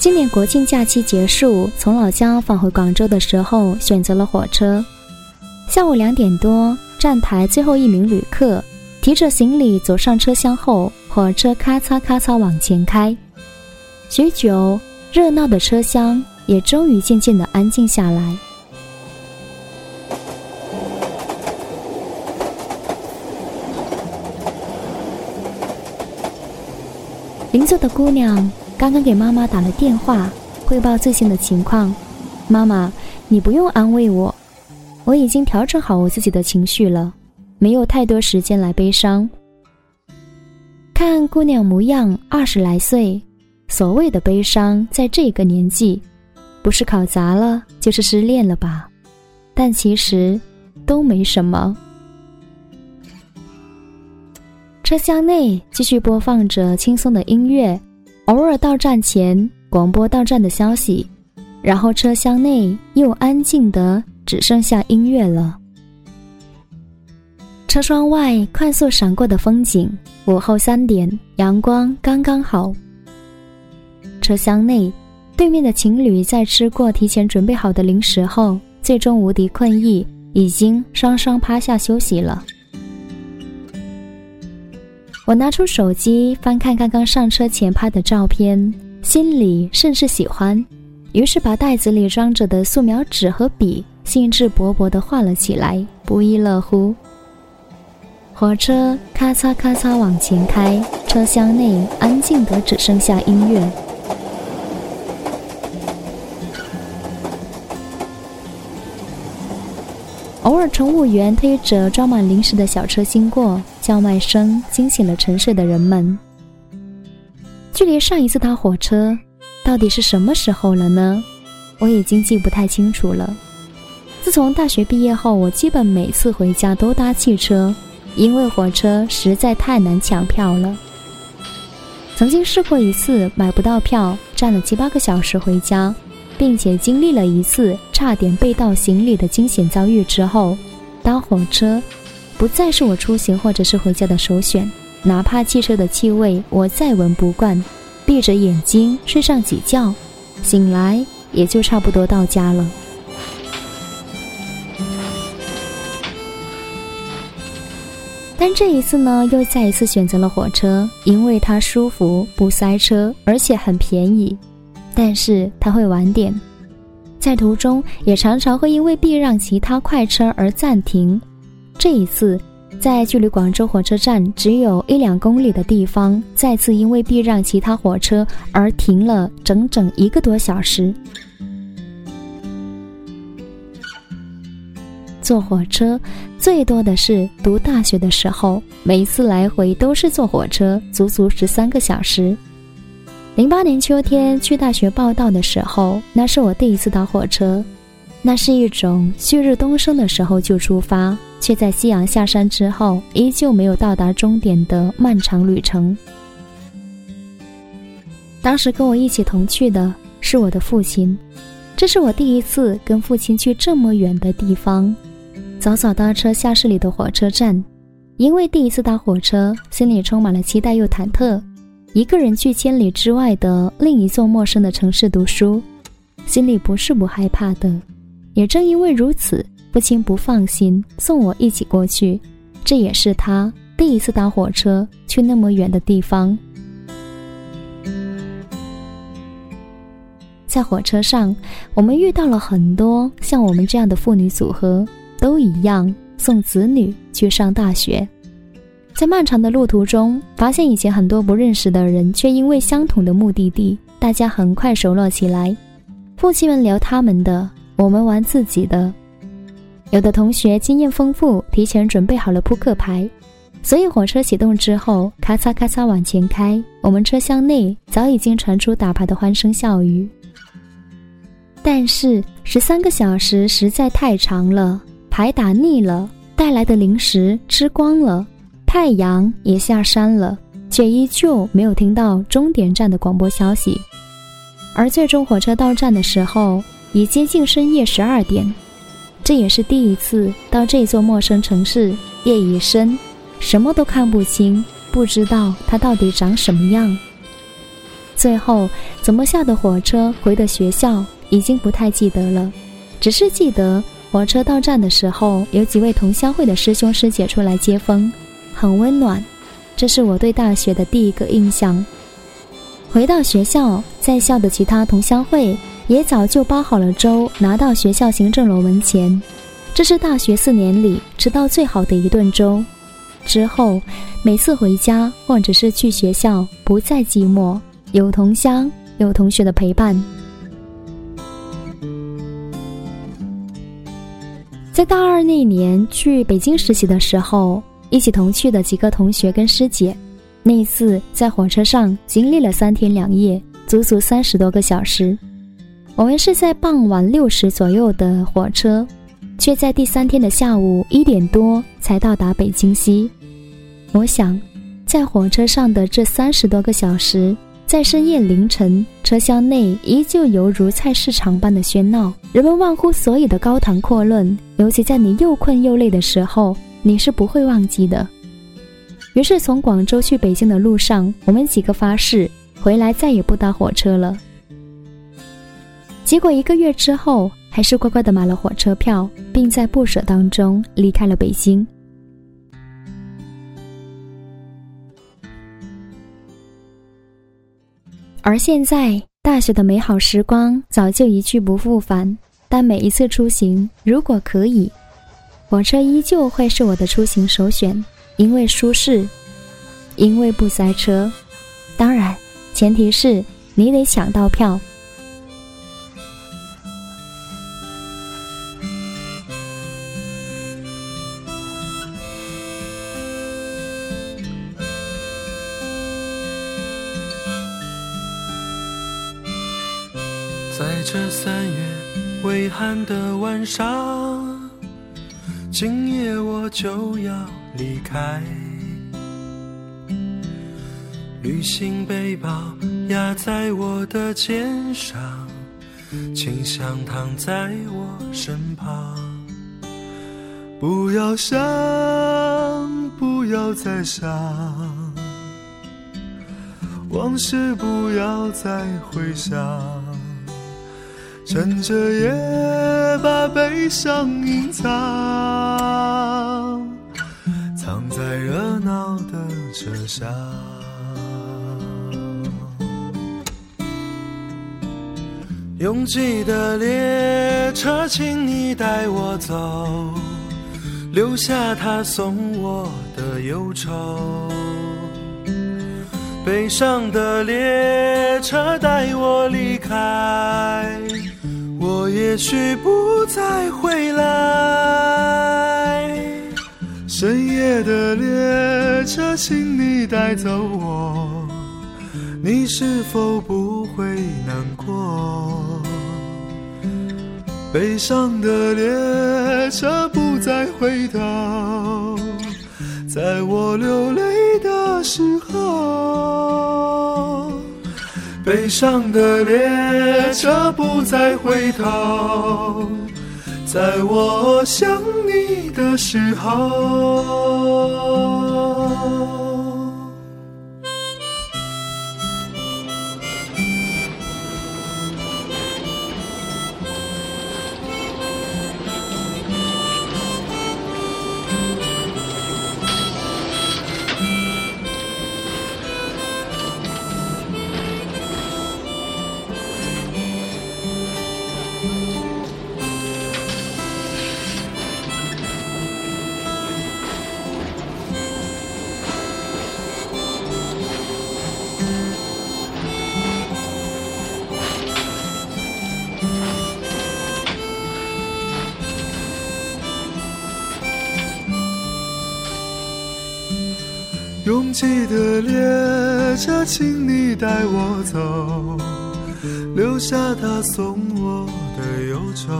今年国庆假期结束，从老家返回广州的时候，选择了火车。下午两点多，站台最后一名旅客提着行李走上车厢后，火车咔嚓咔嚓往前开。许久，热闹的车厢也终于渐渐的安静下来。邻座的姑娘刚刚给妈妈打了电话，汇报最近的情况。妈妈，你不用安慰我，我已经调整好我自己的情绪了，没有太多时间来悲伤。看姑娘模样，二十来岁，所谓的悲伤，在这个年纪，不是考砸了，就是失恋了吧？但其实都没什么。车厢内继续播放着轻松的音乐，偶尔到站前广播到站的消息，然后车厢内又安静的只剩下音乐了。车窗外快速闪过的风景，午后三点，阳光刚刚好。车厢内，对面的情侣在吃过提前准备好的零食后，最终无敌困意，已经双双趴下休息了。我拿出手机翻看刚刚上车前拍的照片，心里甚是喜欢，于是把袋子里装着的素描纸和笔兴致勃勃地画了起来，不亦乐乎。火车咔嚓咔嚓往前开，车厢内安静得只剩下音乐。偶尔，乘务员推着装满零食的小车经过，叫卖声惊醒了沉睡的人们。距离上一次搭火车，到底是什么时候了呢？我已经记不太清楚了。自从大学毕业后，我基本每次回家都搭汽车，因为火车实在太难抢票了。曾经试过一次买不到票，站了七八个小时回家。并且经历了一次差点被盗行李的惊险遭遇之后，搭火车不再是我出行或者是回家的首选。哪怕汽车的气味我再闻不惯，闭着眼睛睡上几觉，醒来也就差不多到家了。但这一次呢，又再一次选择了火车，因为它舒服、不塞车，而且很便宜。但是它会晚点，在途中也常常会因为避让其他快车而暂停。这一次，在距离广州火车站只有一两公里的地方，再次因为避让其他火车而停了整整一个多小时。坐火车最多的是读大学的时候，每一次来回都是坐火车，足足十三个小时。零八年秋天去大学报道的时候，那是我第一次搭火车。那是一种旭日东升的时候就出发，却在夕阳下山之后依旧没有到达终点的漫长旅程。当时跟我一起同去的是我的父亲，这是我第一次跟父亲去这么远的地方。早早搭车下市里的火车站，因为第一次搭火车，心里充满了期待又忐忑。一个人去千里之外的另一座陌生的城市读书，心里不是不害怕的。也正因为如此，父亲不放心送我一起过去。这也是他第一次搭火车去那么远的地方。在火车上，我们遇到了很多像我们这样的父女组合，都一样送子女去上大学。在漫长的路途中，发现以前很多不认识的人，却因为相同的目的地，大家很快熟络起来。父亲们聊他们的，我们玩自己的。有的同学经验丰富，提前准备好了扑克牌，所以火车启动之后，咔嚓咔嚓往前开，我们车厢内早已经传出打牌的欢声笑语。但是十三个小时实在太长了，牌打腻了，带来的零食吃光了。太阳也下山了，却依旧没有听到终点站的广播消息。而最终火车到站的时候，已接近深夜十二点。这也是第一次到这座陌生城市，夜已深，什么都看不清，不知道它到底长什么样。最后怎么下的火车回的学校已经不太记得了，只是记得火车到站的时候，有几位同乡会的师兄师姐出来接风，很温暖。这是我对大学的第一个印象。回到学校，在校的其他同乡会也早就包好了粥，拿到学校行政楼门前。这是大学四年里吃到最好的一顿粥。之后，每次回家或者是去学校，不再寂寞，有同乡，有同学的陪伴。在大二那年去北京实习的时候。一起同去的几个同学跟师姐，那一次在火车上经历了三天两夜，足足三十多个小时。我们是在傍晚六时左右的火车，却在第三天的下午一点多才到达北京西。我想，在火车上的这三十多个小时，在深夜凌晨，车厢内依旧犹如菜市场般的喧闹，人们忘乎所以的高谈阔论，尤其在你又困又累的时候。你是不会忘记的。于是从广州去北京的路上，我们几个发誓回来再也不搭火车了。结果一个月之后，还是乖乖的买了火车票，并在不舍当中离开了北京。而现在，大学的美好时光早就一去不复返，但每一次出行，如果可以。火车依旧会是我的出行首选，因为舒适，因为不塞车。当然，前提是你得抢到票。晚上。今夜我就要离开，旅行背包压在我的肩上，清香躺在我身旁。不要想，不要再想，往事不要再回想。趁着夜，把悲伤隐藏，藏在热闹的车厢。拥挤的列车，请你带我走，留下他送我的忧愁。悲伤的列车，带我离开。我也许不再回来，深夜的列车，请你带走我，你是否不会难过？悲伤的列车不再回头，在我流泪的时候。悲伤的列车不再回头，在我想你的时候。拥挤的列车，请你带我走，留下他送我的忧愁。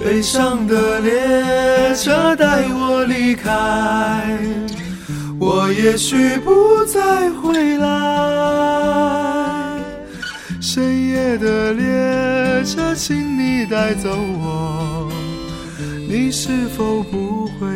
悲伤的列车带我离开，我也许不再回来。深夜的列车，请你带走我，你是否不会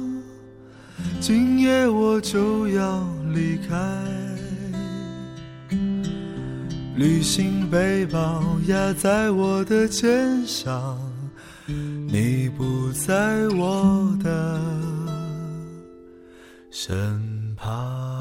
今夜我就要离开，旅行背包压在我的肩上，你不在我的身旁。